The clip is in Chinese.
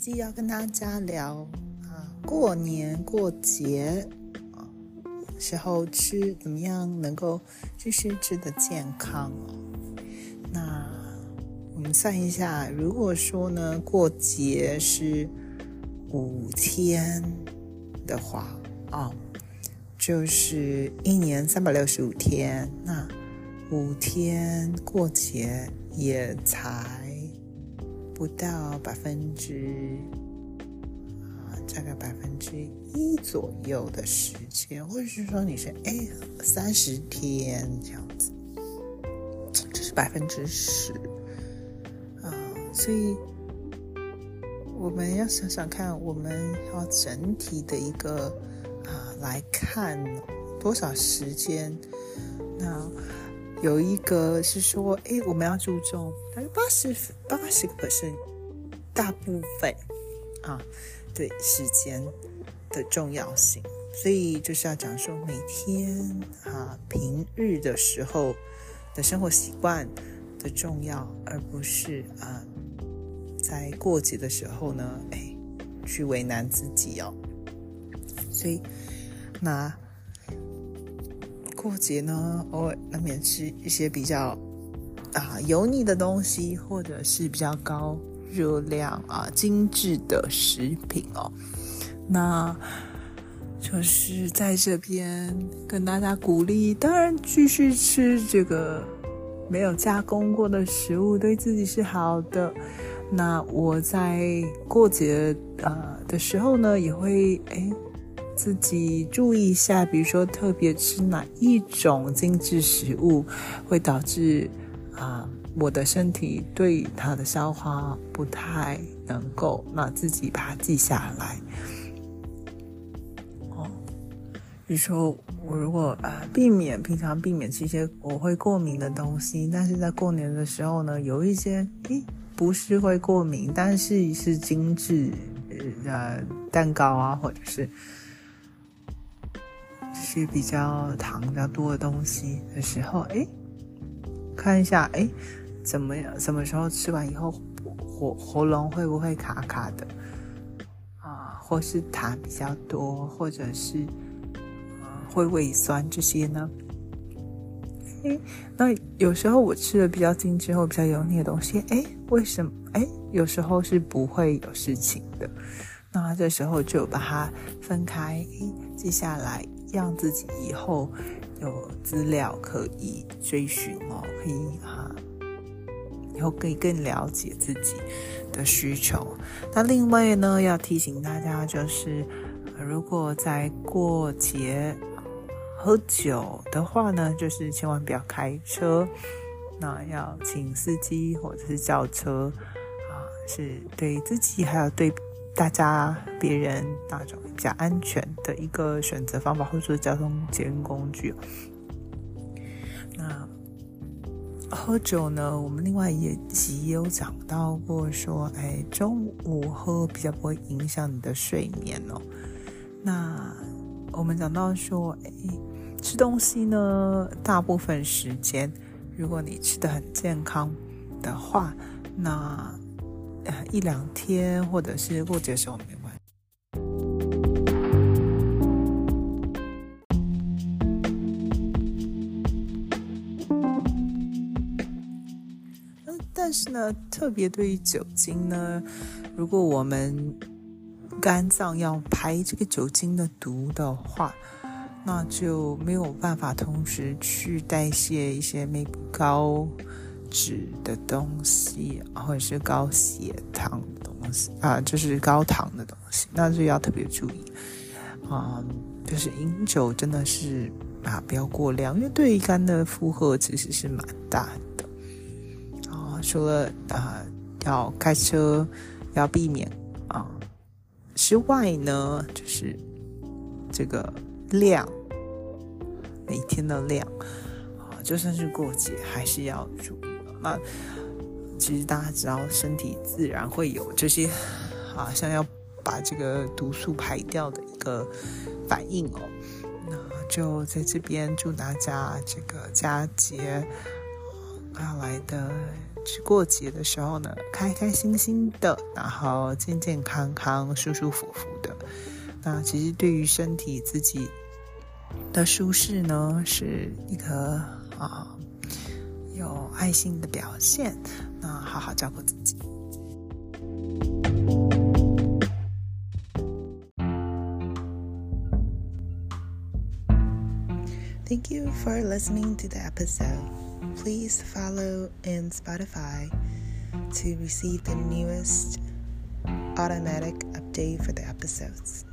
集要跟大家聊啊，过年过节啊时候吃怎么样能够继续吃的健康哦。那我们算一下，如果说呢过节是五天的话啊，就是一年三百六十五天，那五天过节也才。不到百分之啊，大概百分之一左右的时间，或者是说你是哎三十天这样子，这是百分之十啊，所以我们要想想看，我们要整体的一个啊来看多少时间那。有一个是说，哎，我们要注重大概八十八十个 percent，大部分啊，对时间的重要性，所以就是要讲说每天啊平日的时候的生活习惯的重要，而不是啊在过节的时候呢，哎去为难自己哦，所以那。过节呢，偶尔难免吃一些比较啊油腻的东西，或者是比较高热量啊精致的食品哦。那就是在这边跟大家鼓励，当然继续吃这个没有加工过的食物，对自己是好的。那我在过节啊的时候呢，也会哎。自己注意一下，比如说特别吃哪一种精致食物，会导致啊我的身体对它的消化不太能够，那自己把它记下来。哦，比如说我如果呃避免平常避免吃一些我会过敏的东西，但是在过年的时候呢，有一些诶不是会过敏，但是是精致呃蛋糕啊，或者是。是比较糖比较多的东西的时候，哎，看一下，哎，怎么样？什么时候吃完以后，喉喉咙会不会卡卡的啊？或是痰比较多，或者是会胃酸这些呢？哎，那有时候我吃的比较精致或比较油腻的东西，哎，为什么？哎，有时候是不会有事情的。那这时候就把它分开，接下来。让自己以后有资料可以追寻哦，可以啊，以后可以更了解自己的需求。那另外呢，要提醒大家，就是如果在过节喝酒的话呢，就是千万不要开车，那要请司机或者是叫车啊，是对自己还有对。大家、别人、那种比较安全的一个选择方法，或者说交通节能工具。那喝酒呢？我们另外也也有讲到过，说，哎，中午喝比较不会影响你的睡眠哦。那我们讲到说，哎，吃东西呢，大部分时间，如果你吃的很健康的话，那。一两天，或者是过节时候没关系。但是呢，特别对于酒精呢，如果我们肝脏要排这个酒精的毒的话，那就没有办法同时去代谢一些没高。脂的东西，或者是高血糖的东西啊，就是高糖的东西，那就要特别注意啊。就是饮酒真的是啊，不要过量，因为对肝的负荷其实是蛮大的啊。除了啊要开车要避免啊之外呢，就是这个量，每天的量啊，就算是过节还是要注意。那其实大家知道，身体自然会有这些啊，像要把这个毒素排掉的一个反应哦。那就在这边祝大家这个佳节要来的过节的时候呢，开开心心的，然后健健康康、舒舒服服的。那其实对于身体自己的舒适呢，是一个啊有爱心的表现。那好好照顾自己。Thank you for listening to the episode. Please follow in Spotify to receive the newest automatic update for the episodes.